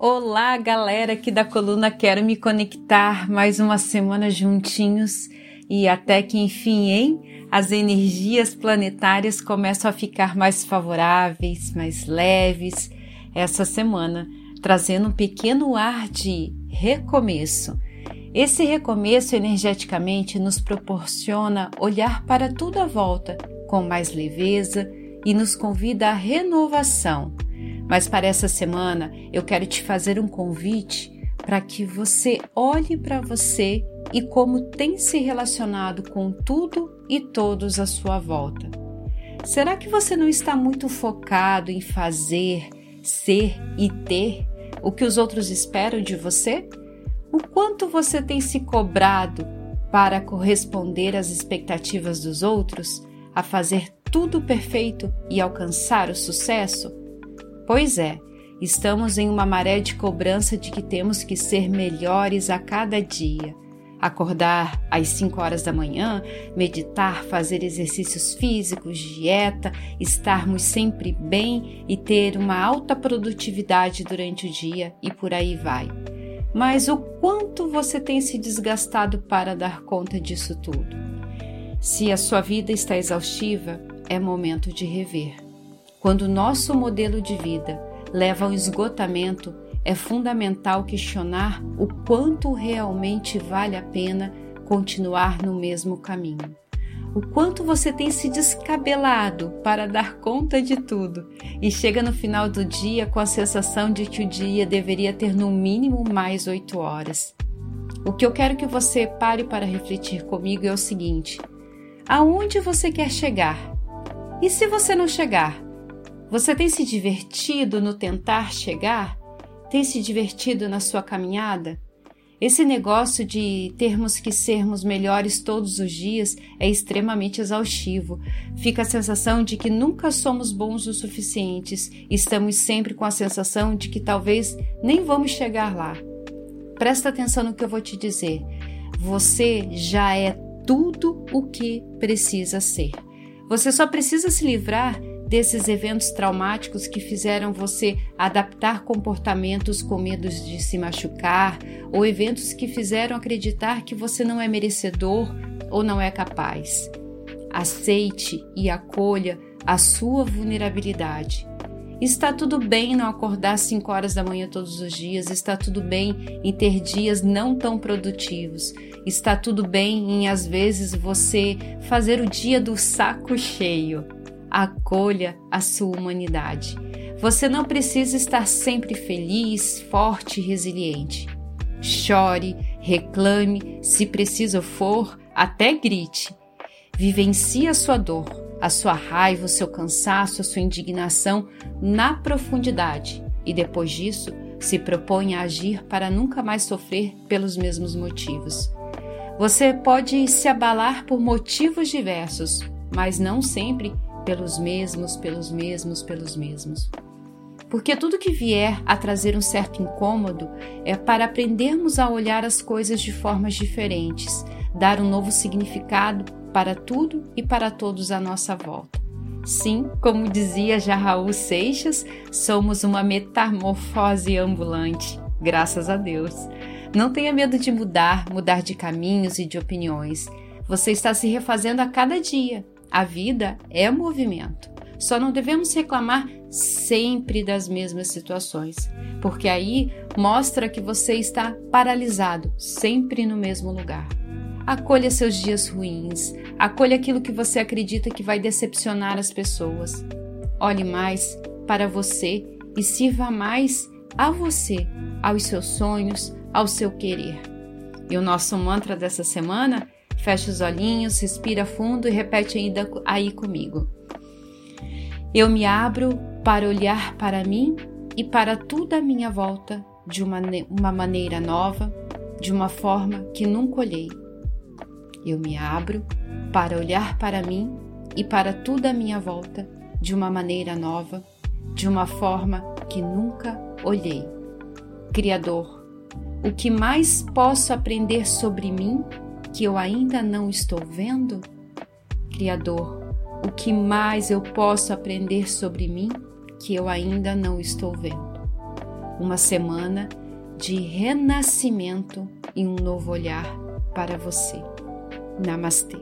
Olá, galera aqui da coluna Quero Me Conectar, mais uma semana juntinhos e até que enfim, hein? As energias planetárias começam a ficar mais favoráveis, mais leves essa semana, trazendo um pequeno ar de recomeço. Esse recomeço energeticamente nos proporciona olhar para tudo à volta com mais leveza e nos convida à renovação mas para essa semana eu quero te fazer um convite para que você olhe para você e como tem se relacionado com tudo e todos à sua volta. Será que você não está muito focado em fazer, ser e ter o que os outros esperam de você? O quanto você tem se cobrado para corresponder às expectativas dos outros, a fazer tudo perfeito e alcançar o sucesso? Pois é, estamos em uma maré de cobrança de que temos que ser melhores a cada dia. Acordar às 5 horas da manhã, meditar, fazer exercícios físicos, dieta, estarmos sempre bem e ter uma alta produtividade durante o dia e por aí vai. Mas o quanto você tem se desgastado para dar conta disso tudo? Se a sua vida está exaustiva, é momento de rever. Quando nosso modelo de vida leva ao esgotamento, é fundamental questionar o quanto realmente vale a pena continuar no mesmo caminho. O quanto você tem se descabelado para dar conta de tudo e chega no final do dia com a sensação de que o dia deveria ter no mínimo mais oito horas. O que eu quero que você pare para refletir comigo é o seguinte: aonde você quer chegar? E se você não chegar? Você tem se divertido no tentar chegar? Tem se divertido na sua caminhada? Esse negócio de termos que sermos melhores todos os dias é extremamente exaustivo. Fica a sensação de que nunca somos bons o suficientes. Estamos sempre com a sensação de que talvez nem vamos chegar lá. Presta atenção no que eu vou te dizer. Você já é tudo o que precisa ser. Você só precisa se livrar desses eventos traumáticos que fizeram você adaptar comportamentos com medo de se machucar, ou eventos que fizeram acreditar que você não é merecedor ou não é capaz. Aceite e acolha a sua vulnerabilidade. Está tudo bem não acordar às 5 horas da manhã todos os dias, está tudo bem em ter dias não tão produtivos, está tudo bem em às vezes você fazer o dia do saco cheio acolha a sua humanidade. Você não precisa estar sempre feliz, forte e resiliente. Chore, reclame, se preciso for, até grite. Vivencie a sua dor, a sua raiva, o seu cansaço, a sua indignação na profundidade e depois disso se propõe a agir para nunca mais sofrer pelos mesmos motivos. Você pode se abalar por motivos diversos, mas não sempre pelos mesmos, pelos mesmos, pelos mesmos. Porque tudo que vier a trazer um certo incômodo é para aprendermos a olhar as coisas de formas diferentes, dar um novo significado para tudo e para todos à nossa volta. Sim, como dizia já Raul Seixas, somos uma metamorfose ambulante, graças a Deus. Não tenha medo de mudar, mudar de caminhos e de opiniões. Você está se refazendo a cada dia a vida é movimento. Só não devemos reclamar sempre das mesmas situações, porque aí mostra que você está paralisado, sempre no mesmo lugar. Acolha seus dias ruins, acolha aquilo que você acredita que vai decepcionar as pessoas. Olhe mais para você e sirva mais a você, aos seus sonhos, ao seu querer. E o nosso mantra dessa semana Fecha os olhinhos, respira fundo e repete ainda aí comigo. Eu me abro para olhar para mim e para tudo à minha volta de uma, uma maneira nova, de uma forma que nunca olhei. Eu me abro para olhar para mim e para tudo à minha volta de uma maneira nova, de uma forma que nunca olhei. Criador, o que mais posso aprender sobre mim que eu ainda não estou vendo? Criador, o que mais eu posso aprender sobre mim que eu ainda não estou vendo? uma semana de renascimento e um novo olhar para você. Namastê.